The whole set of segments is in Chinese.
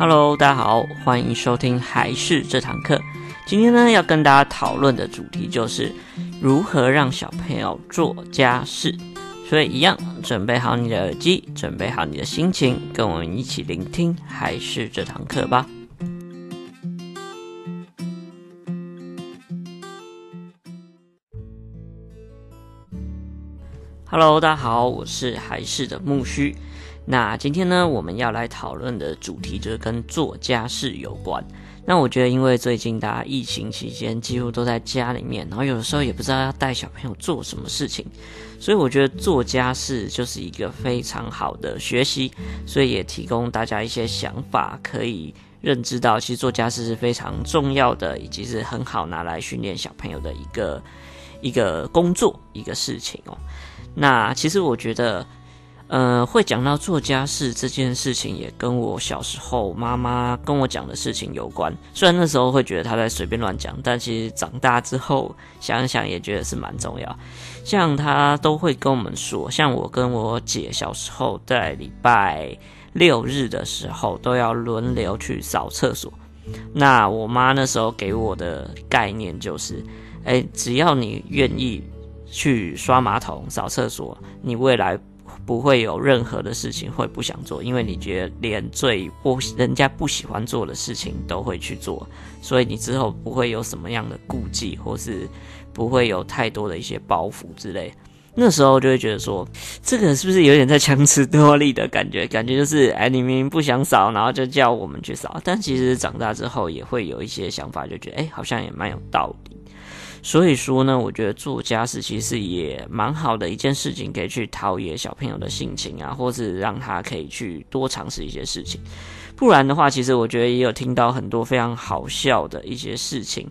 Hello，大家好，欢迎收听还是这堂课。今天呢，要跟大家讨论的主题就是如何让小朋友做家事。所以，一样准备好你的耳机，准备好你的心情，跟我们一起聆听还是这堂课吧。Hello，大家好，我是还是的木须。那今天呢，我们要来讨论的主题就是跟做家事有关。那我觉得，因为最近大家疫情期间几乎都在家里面，然后有的时候也不知道要带小朋友做什么事情，所以我觉得做家事就是一个非常好的学习，所以也提供大家一些想法，可以认知到其实做家事是非常重要的，以及是很好拿来训练小朋友的一个一个工作一个事情哦。那其实我觉得。呃，会讲到做家事这件事情，也跟我小时候妈妈跟我讲的事情有关。虽然那时候会觉得她在随便乱讲，但其实长大之后想想也觉得是蛮重要。像她都会跟我们说，像我跟我姐小时候在礼拜六日的时候都要轮流去扫厕所。那我妈那时候给我的概念就是，哎，只要你愿意去刷马桶、扫厕所，你未来。不会有任何的事情会不想做，因为你觉得连最不人家不喜欢做的事情都会去做，所以你之后不会有什么样的顾忌，或是不会有太多的一些包袱之类。那时候就会觉得说，这个是不是有点在强词夺理的感觉？感觉就是，哎，你明明不想扫，然后就叫我们去扫。但其实长大之后也会有一些想法，就觉得，哎，好像也蛮有道理。所以说呢，我觉得做家事其实也蛮好的一件事情，可以去陶冶小朋友的性情啊，或是让他可以去多尝试一些事情。不然的话，其实我觉得也有听到很多非常好笑的一些事情。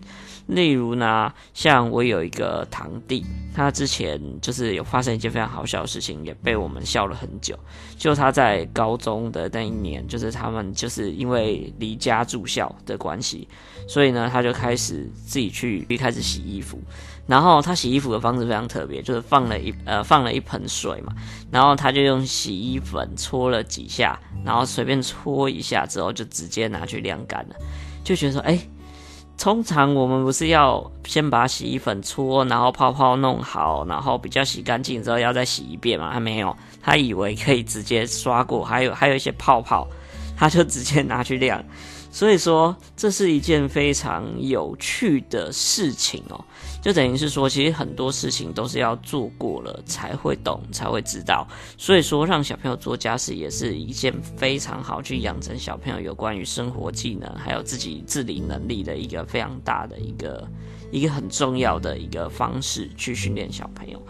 例如呢，像我有一个堂弟，他之前就是有发生一件非常好笑的事情，也被我们笑了很久。就他在高中的那一年，就是他们就是因为离家住校的关系，所以呢，他就开始自己去一开始洗衣服。然后他洗衣服的方式非常特别，就是放了一呃放了一盆水嘛，然后他就用洗衣粉搓了几下，然后随便搓一下之后，就直接拿去晾干了，就觉得说，哎。通常我们不是要先把洗衣粉搓，然后泡泡弄好，然后比较洗干净之后要再洗一遍嘛？他没有，他以为可以直接刷过，还有还有一些泡泡，他就直接拿去晾。所以说，这是一件非常有趣的事情哦。就等于是说，其实很多事情都是要做过了才会懂，才会知道。所以说，让小朋友做家事也是一件非常好去养成小朋友有关于生活技能，还有自己自理能力的一个非常大的一个一个很重要的一个方式去训练小朋友。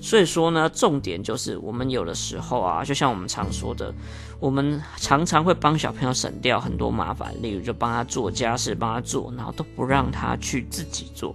所以说呢，重点就是我们有的时候啊，就像我们常说的，我们常常会帮小朋友省掉很多麻烦，例如就帮他做家事，帮他做，然后都不让他去自己做。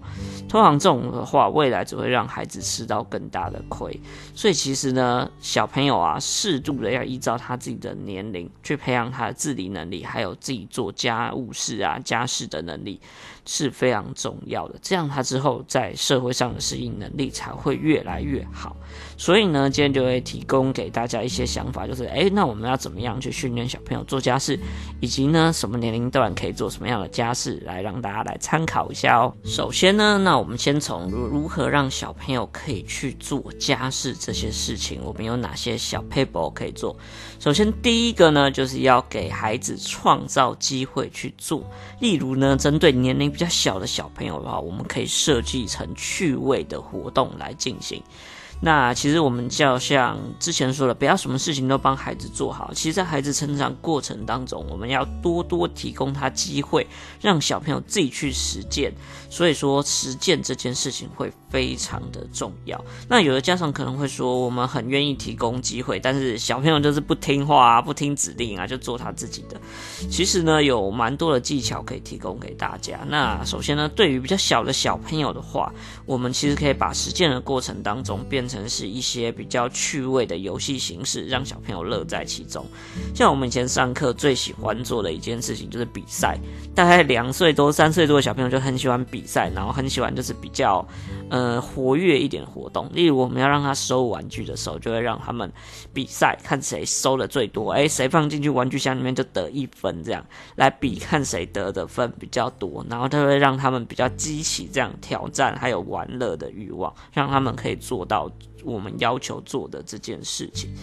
通常这种的话，未来只会让孩子吃到更大的亏。所以其实呢，小朋友啊，适度的要依照他自己的年龄去培养他的自理能力，还有自己做家务事啊、家事的能力是非常重要的。这样他之后在社会上的适应能力才会越来越好。所以呢，今天就会提供给大家一些想法，就是，诶，那我们要怎么样去训练小朋友做家事，以及呢，什么年龄段可以做什么样的家事，来让大家来参考一下哦。首先呢，那我们先从如何让小朋友可以去做家事这些事情，我们有哪些小 paper 可以做？首先，第一个呢，就是要给孩子创造机会去做，例如呢，针对年龄比较小的小朋友的话，我们可以设计成趣味的活动来进行。那其实我们就要像之前说的，不要什么事情都帮孩子做好。其实，在孩子成长过程当中，我们要多多提供他机会，让小朋友自己去实践。所以说，实践这件事情会非常的重要。那有的家长可能会说，我们很愿意提供机会，但是小朋友就是不听话啊，不听指令啊，就做他自己的。其实呢，有蛮多的技巧可以提供给大家。那首先呢，对于比较小的小朋友的话，我们其实可以把实践的过程当中变变成是一些比较趣味的游戏形式，让小朋友乐在其中。像我们以前上课最喜欢做的一件事情就是比赛，大概两岁多、三岁多的小朋友就很喜欢比赛，然后很喜欢就是比较呃活跃一点的活动。例如我们要让他收玩具的时候，就会让他们比赛，看谁收的最多，诶，谁放进去玩具箱里面就得一分，这样来比看谁得的分比较多，然后他会让他们比较激起这样挑战还有玩乐的欲望，让他们可以做到我们要求做的这件事情。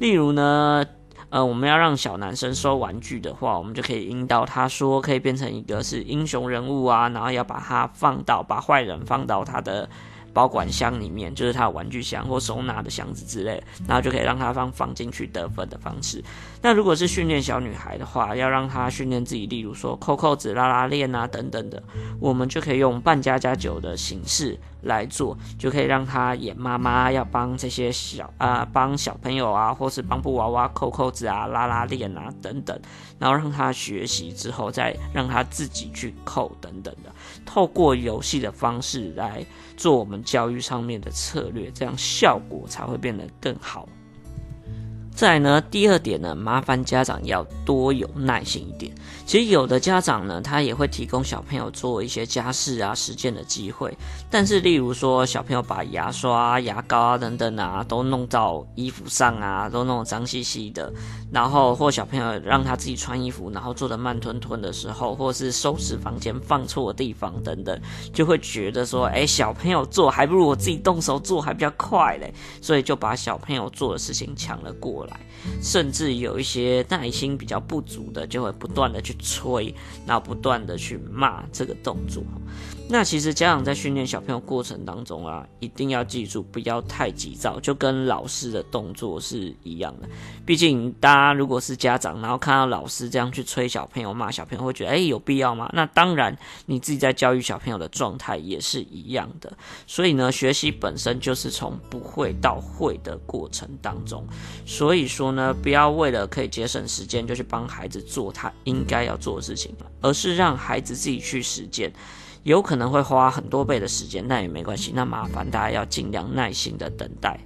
例如呢，呃，我们要让小男生收玩具的话，我们就可以引导他说，可以变成一个是英雄人物啊，然后要把他放到把坏人放到他的。保管箱里面就是他的玩具箱或收纳的箱子之类，然后就可以让他放放进去得分的方式。那如果是训练小女孩的话，要让她训练自己，例如说扣扣子、拉拉链啊等等的，我们就可以用半加加酒的形式来做，就可以让他演妈妈，要帮这些小啊帮小朋友啊，或是帮布娃娃扣扣子啊、拉拉链啊等等，然后让他学习之后，再让他自己去扣等等的，透过游戏的方式来做我们教育上面的策略，这样效果才会变得更好。再呢，第二点呢，麻烦家长要多有耐心一点。其实有的家长呢，他也会提供小朋友做一些家事啊、实践的机会。但是，例如说小朋友把牙刷啊、牙膏啊等等啊都弄到衣服上啊，都弄脏兮兮的，然后或小朋友让他自己穿衣服，然后做的慢吞吞的时候，或是收拾房间放错地方等等，就会觉得说，哎，小朋友做还不如我自己动手做还比较快嘞，所以就把小朋友做的事情抢了过甚至有一些耐心比较不足的，就会不断的去催，然后不断的去骂这个动作。那其实家长在训练小朋友过程当中啊，一定要记住不要太急躁，就跟老师的动作是一样的。毕竟大家如果是家长，然后看到老师这样去催小朋友、骂小朋友，会觉得诶，有必要吗？那当然，你自己在教育小朋友的状态也是一样的。所以呢，学习本身就是从不会到会的过程当中。所以说呢，不要为了可以节省时间，就去帮孩子做他应该要做的事情，而是让孩子自己去实践。有可能会花很多倍的时间，但也没关系。那麻烦大家要尽量耐心的等待。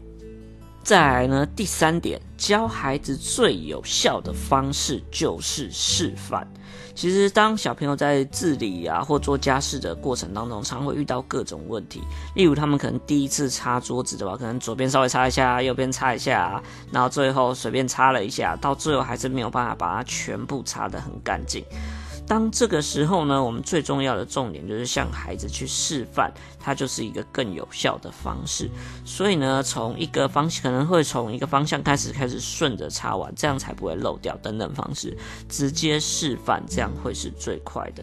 再来呢，第三点，教孩子最有效的方式就是示范。其实，当小朋友在自理啊或做家事的过程当中，常会遇到各种问题。例如，他们可能第一次擦桌子的话，可能左边稍微擦一下，右边擦一下，然后最后随便擦了一下，到最后还是没有办法把它全部擦得很干净。当这个时候呢，我们最重要的重点就是向孩子去示范，它就是一个更有效的方式。所以呢，从一个方向可能会从一个方向开始，开始顺着擦完，这样才不会漏掉等等方式，直接示范，这样会是最快的。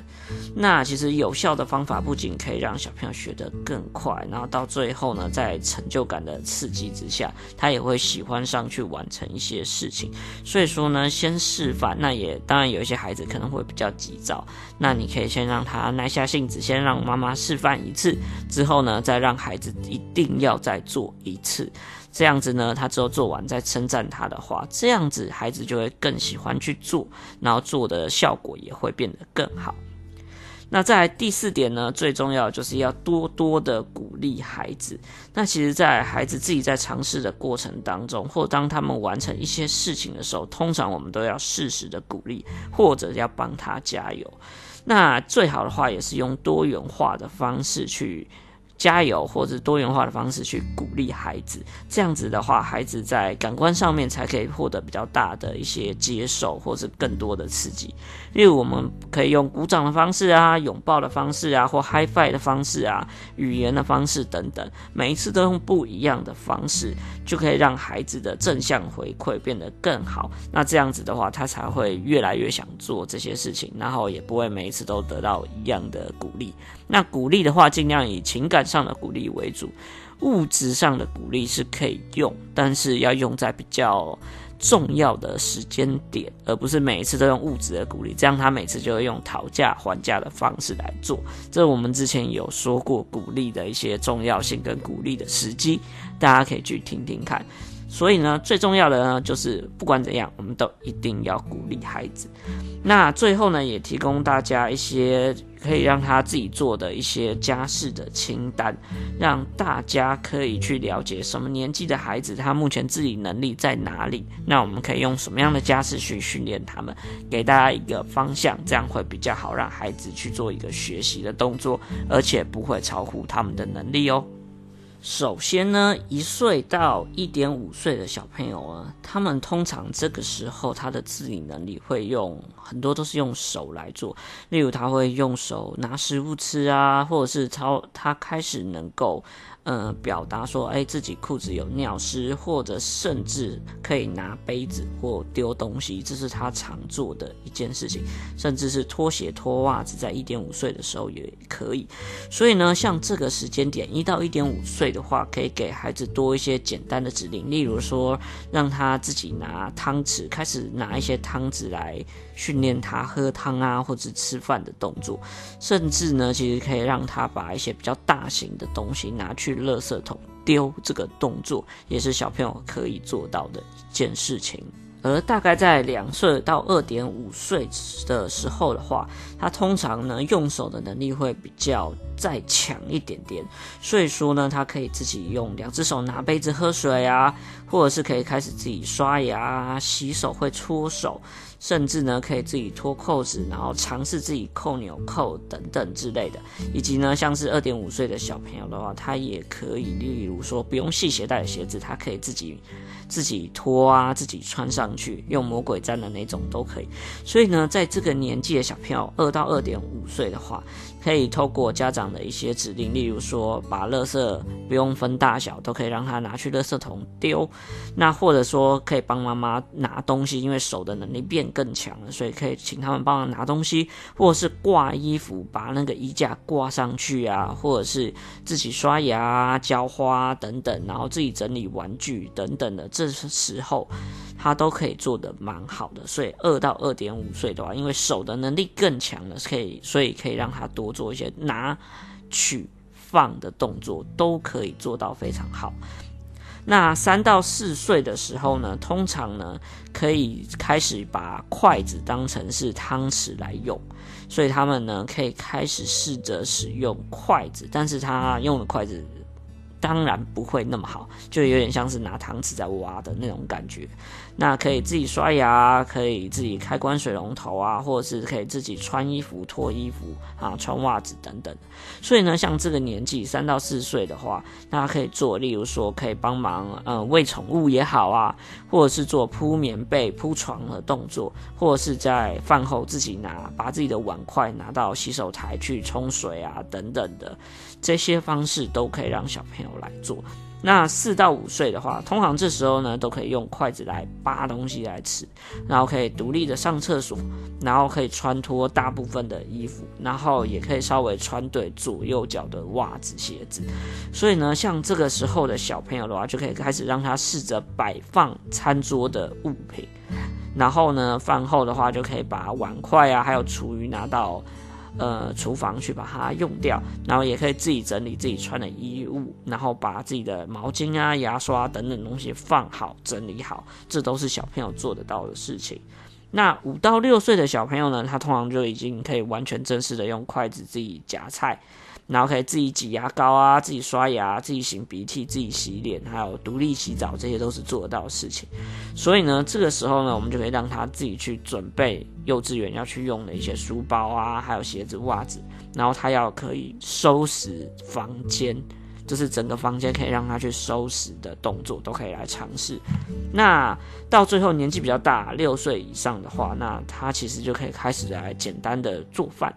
那其实有效的方法不仅可以让小朋友学得更快，然后到最后呢，在成就感的刺激之下，他也会喜欢上去完成一些事情。所以说呢，先示范，那也当然有一些孩子可能会比较急。早，那你可以先让他耐下性子，先让妈妈示范一次，之后呢，再让孩子一定要再做一次，这样子呢，他之后做完再称赞他的话，这样子孩子就会更喜欢去做，然后做的效果也会变得更好。那在第四点呢，最重要就是要多多的鼓励孩子。那其实，在孩子自己在尝试的过程当中，或当他们完成一些事情的时候，通常我们都要适时的鼓励，或者要帮他加油。那最好的话，也是用多元化的方式去。加油，或者多元化的方式去鼓励孩子，这样子的话，孩子在感官上面才可以获得比较大的一些接受，或是更多的刺激。例如，我们可以用鼓掌的方式啊，拥抱的方式啊，或 hiFi 的方式啊，语言的方式等等，每一次都用不一样的方式，就可以让孩子的正向回馈变得更好。那这样子的话，他才会越来越想做这些事情，然后也不会每一次都得到一样的鼓励。那鼓励的话，尽量以情感上的鼓励为主，物质上的鼓励是可以用，但是要用在比较重要的时间点，而不是每一次都用物质的鼓励，这样他每次就会用讨价还价的方式来做。这我们之前有说过鼓励的一些重要性跟鼓励的时机，大家可以去听听看。所以呢，最重要的呢，就是不管怎样，我们都一定要鼓励孩子。那最后呢，也提供大家一些可以让他自己做的一些家事的清单，让大家可以去了解什么年纪的孩子他目前自理能力在哪里，那我们可以用什么样的家事去训练他们，给大家一个方向，这样会比较好让孩子去做一个学习的动作，而且不会超乎他们的能力哦。首先呢，一岁到一点五岁的小朋友啊，他们通常这个时候他的自理能力会用很多都是用手来做，例如他会用手拿食物吃啊，或者是超他开始能够。呃，表达说，哎，自己裤子有尿湿，或者甚至可以拿杯子或丢东西，这是他常做的一件事情。甚至是脱鞋、脱袜子，在一点五岁的时候也可以。所以呢，像这个时间点，一到一点五岁的话，可以给孩子多一些简单的指令，例如说，让他自己拿汤匙，开始拿一些汤匙来。训练他喝汤啊，或者吃饭的动作，甚至呢，其实可以让他把一些比较大型的东西拿去垃圾桶丢，这个动作也是小朋友可以做到的一件事情。而大概在两岁到二点五岁的时候的话，他通常呢用手的能力会比较再强一点点，所以说呢，他可以自己用两只手拿杯子喝水啊，或者是可以开始自己刷牙、洗手，会搓手，甚至呢可以自己脱扣子，然后尝试自己扣纽扣等等之类的。以及呢，像是二点五岁的小朋友的话，他也可以，例如说不用系鞋带的鞋子，他可以自己。自己脱啊，自己穿上去，用魔鬼毡的那种都可以。所以呢，在这个年纪的小朋友，二到二点五岁的话，可以透过家长的一些指令，例如说把垃圾不用分大小，都可以让他拿去垃圾桶丢。那或者说可以帮妈妈拿东西，因为手的能力变更强了，所以可以请他们帮忙拿东西，或者是挂衣服，把那个衣架挂上去啊，或者是自己刷牙、浇花等等，然后自己整理玩具等等的。这时候，他都可以做得蛮好的。所以二到二点五岁的话，因为手的能力更强了，可以所以可以让他多做一些拿、取、放的动作，都可以做到非常好。那三到四岁的时候呢，通常呢可以开始把筷子当成是汤匙来用，所以他们呢可以开始试着使用筷子，但是他用的筷子。当然不会那么好，就有点像是拿汤匙在挖的那种感觉。那可以自己刷牙，可以自己开关水龙头啊，或者是可以自己穿衣服、脱衣服啊、穿袜子等等。所以呢，像这个年纪三到四岁的话，那可以做，例如说可以帮忙呃喂宠物也好啊，或者是做铺棉被、铺床的动作，或者是在饭后自己拿把自己的碗筷拿到洗手台去冲水啊等等的。这些方式都可以让小朋友来做。那四到五岁的话，通常这时候呢，都可以用筷子来扒东西来吃，然后可以独立的上厕所，然后可以穿脱大部分的衣服，然后也可以稍微穿对左右脚的袜子、鞋子。所以呢，像这个时候的小朋友的话，就可以开始让他试着摆放餐桌的物品，然后呢，饭后的话就可以把碗筷啊，还有厨余拿到。呃，厨房去把它用掉，然后也可以自己整理自己穿的衣物，然后把自己的毛巾啊、牙刷等等东西放好、整理好，这都是小朋友做得到的事情。那五到六岁的小朋友呢，他通常就已经可以完全正式的用筷子自己夹菜。然后可以自己挤牙膏啊，自己刷牙，自己擤鼻涕，自己洗脸，还有独立洗澡，这些都是做到的事情。所以呢，这个时候呢，我们就可以让他自己去准备幼稚园要去用的一些书包啊，还有鞋子、袜子。然后他要可以收拾房间，就是整个房间可以让他去收拾的动作，都可以来尝试。那到最后年纪比较大，六岁以上的话，那他其实就可以开始来简单的做饭。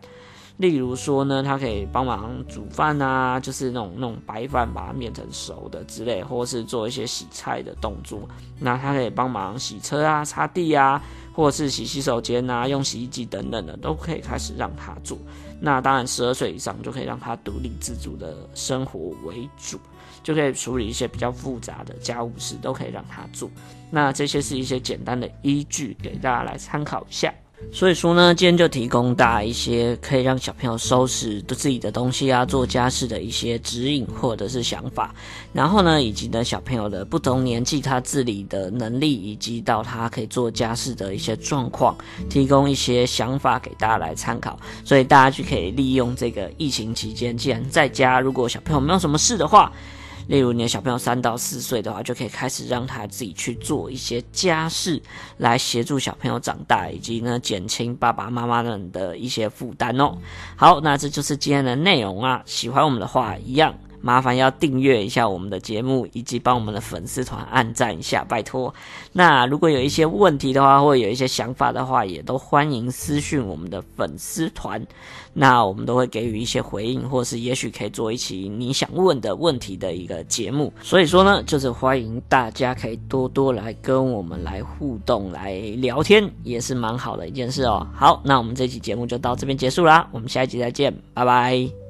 例如说呢，他可以帮忙煮饭啊，就是那种那种白饭，把它面成熟的之类，或是做一些洗菜的动作。那他可以帮忙洗车啊、擦地啊，或是洗洗手间啊、用洗衣机等等的，都可以开始让他做。那当然，十二岁以上就可以让他独立自主的生活为主，就可以处理一些比较复杂的家务事，都可以让他做。那这些是一些简单的依据，给大家来参考一下。所以说呢，今天就提供大家一些可以让小朋友收拾自己的东西啊、做家事的一些指引或者是想法。然后呢，以及呢小朋友的不同年纪他自理的能力，以及到他可以做家事的一些状况，提供一些想法给大家来参考。所以大家就可以利用这个疫情期间，既然在家，如果小朋友没有什么事的话。例如，你的小朋友三到四岁的话，就可以开始让他自己去做一些家事，来协助小朋友长大，以及呢减轻爸爸妈妈们的一些负担哦。好，那这就是今天的内容啊。喜欢我们的话，一样。麻烦要订阅一下我们的节目，以及帮我们的粉丝团按赞一下，拜托。那如果有一些问题的话，或有一些想法的话，也都欢迎私讯我们的粉丝团，那我们都会给予一些回应，或是也许可以做一期你想问的问题的一个节目。所以说呢，就是欢迎大家可以多多来跟我们来互动、来聊天，也是蛮好的一件事哦。好，那我们这期节目就到这边结束啦，我们下一集再见，拜拜。